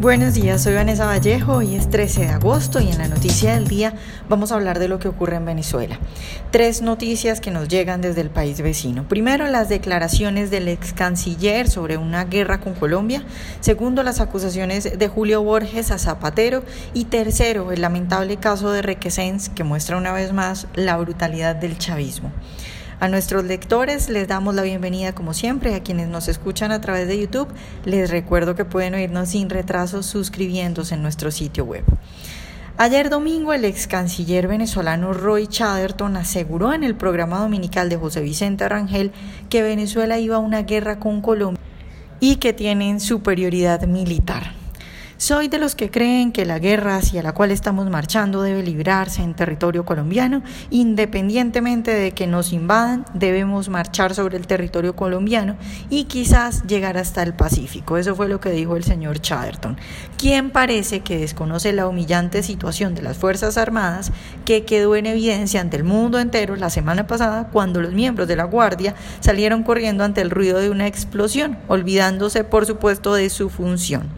Buenos días, soy Vanessa Vallejo, hoy es 13 de agosto y en la noticia del día vamos a hablar de lo que ocurre en Venezuela. Tres noticias que nos llegan desde el país vecino. Primero, las declaraciones del ex canciller sobre una guerra con Colombia. Segundo, las acusaciones de Julio Borges a Zapatero. Y tercero, el lamentable caso de Requesens que muestra una vez más la brutalidad del chavismo. A nuestros lectores les damos la bienvenida como siempre, a quienes nos escuchan a través de YouTube les recuerdo que pueden oírnos sin retraso suscribiéndose en nuestro sitio web. Ayer domingo el ex canciller venezolano Roy Chatterton aseguró en el programa dominical de José Vicente Rangel que Venezuela iba a una guerra con Colombia y que tienen superioridad militar. Soy de los que creen que la guerra hacia la cual estamos marchando debe librarse en territorio colombiano, independientemente de que nos invadan, debemos marchar sobre el territorio colombiano y quizás llegar hasta el Pacífico. Eso fue lo que dijo el señor Chatterton, quien parece que desconoce la humillante situación de las Fuerzas Armadas que quedó en evidencia ante el mundo entero la semana pasada cuando los miembros de la Guardia salieron corriendo ante el ruido de una explosión, olvidándose por supuesto de su función.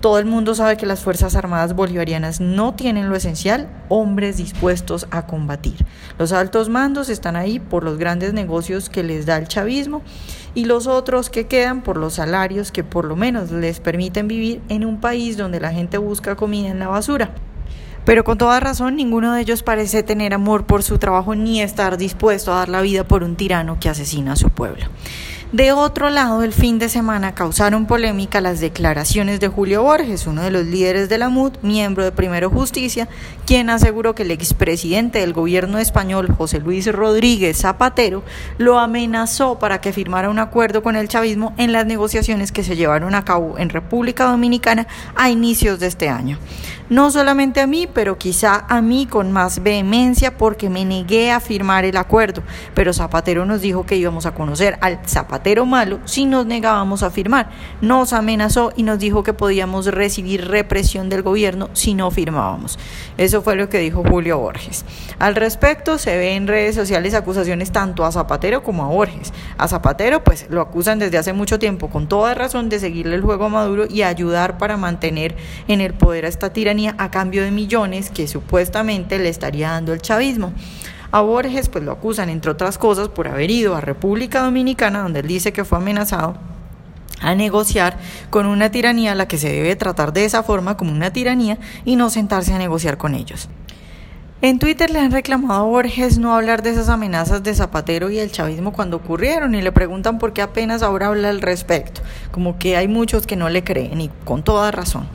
Todo el mundo sabe que las Fuerzas Armadas Bolivarianas no tienen lo esencial, hombres dispuestos a combatir. Los altos mandos están ahí por los grandes negocios que les da el chavismo y los otros que quedan por los salarios que por lo menos les permiten vivir en un país donde la gente busca comida en la basura. Pero con toda razón, ninguno de ellos parece tener amor por su trabajo ni estar dispuesto a dar la vida por un tirano que asesina a su pueblo. De otro lado, el fin de semana causaron polémica las declaraciones de Julio Borges, uno de los líderes de la MUD, miembro de Primero Justicia, quien aseguró que el expresidente del gobierno español, José Luis Rodríguez Zapatero, lo amenazó para que firmara un acuerdo con el chavismo en las negociaciones que se llevaron a cabo en República Dominicana a inicios de este año. No solamente a mí, pero quizá a mí con más vehemencia porque me negué a firmar el acuerdo, pero Zapatero nos dijo que íbamos a conocer al Zapatero malo si nos negábamos a firmar. Nos amenazó y nos dijo que podíamos recibir represión del gobierno si no firmábamos. Eso fue lo que dijo Julio Borges. Al respecto, se ve en redes sociales acusaciones tanto a Zapatero como a Borges. A Zapatero, pues lo acusan desde hace mucho tiempo, con toda razón, de seguirle el juego a Maduro y ayudar para mantener en el poder a esta tiranía a cambio de millones que supuestamente le estaría dando el chavismo. A Borges pues lo acusan entre otras cosas por haber ido a República Dominicana donde él dice que fue amenazado a negociar con una tiranía a la que se debe tratar de esa forma como una tiranía y no sentarse a negociar con ellos. En Twitter le han reclamado a Borges no hablar de esas amenazas de Zapatero y el chavismo cuando ocurrieron y le preguntan por qué apenas ahora habla al respecto, como que hay muchos que no le creen y con toda razón.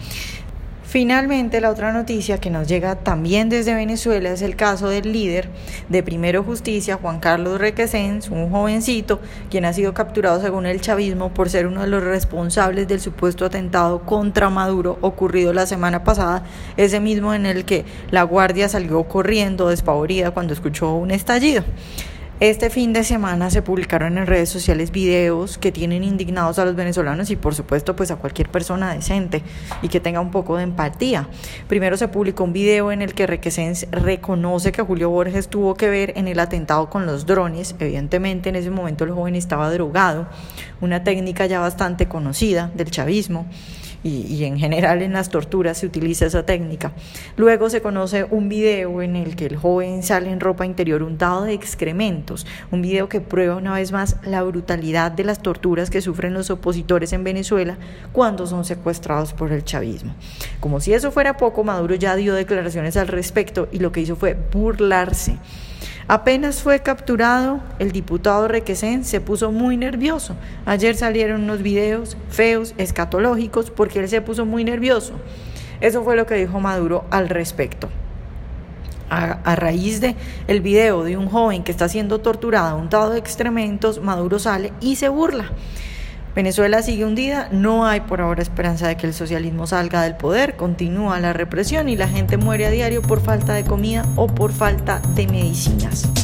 Finalmente, la otra noticia que nos llega también desde Venezuela es el caso del líder de Primero Justicia, Juan Carlos Requesens, un jovencito quien ha sido capturado según el chavismo por ser uno de los responsables del supuesto atentado contra Maduro ocurrido la semana pasada, ese mismo en el que la guardia salió corriendo despavorida cuando escuchó un estallido. Este fin de semana se publicaron en redes sociales videos que tienen indignados a los venezolanos y por supuesto pues a cualquier persona decente y que tenga un poco de empatía. Primero se publicó un video en el que Requesens reconoce que Julio Borges tuvo que ver en el atentado con los drones. Evidentemente en ese momento el joven estaba drogado, una técnica ya bastante conocida del chavismo y, en general en las torturas se utiliza esa técnica. Luego se conoce un video en el que el joven sale en ropa interior untado de excrementos, un video que prueba una vez más la brutalidad de las torturas que sufren los opositores en Venezuela cuando son secuestrados por el chavismo. Como si eso fuera poco, Maduro ya dio declaraciones al respecto y lo que hizo fue burlarse Apenas fue capturado, el diputado Requesén se puso muy nervioso. Ayer salieron unos videos feos, escatológicos, porque él se puso muy nervioso. Eso fue lo que dijo Maduro al respecto. A, raíz de el video de un joven que está siendo torturado, untado de excrementos, Maduro sale y se burla. Venezuela sigue hundida, no hay por ahora esperanza de que el socialismo salga del poder, continúa la represión y la gente muere a diario por falta de comida o por falta de medicinas.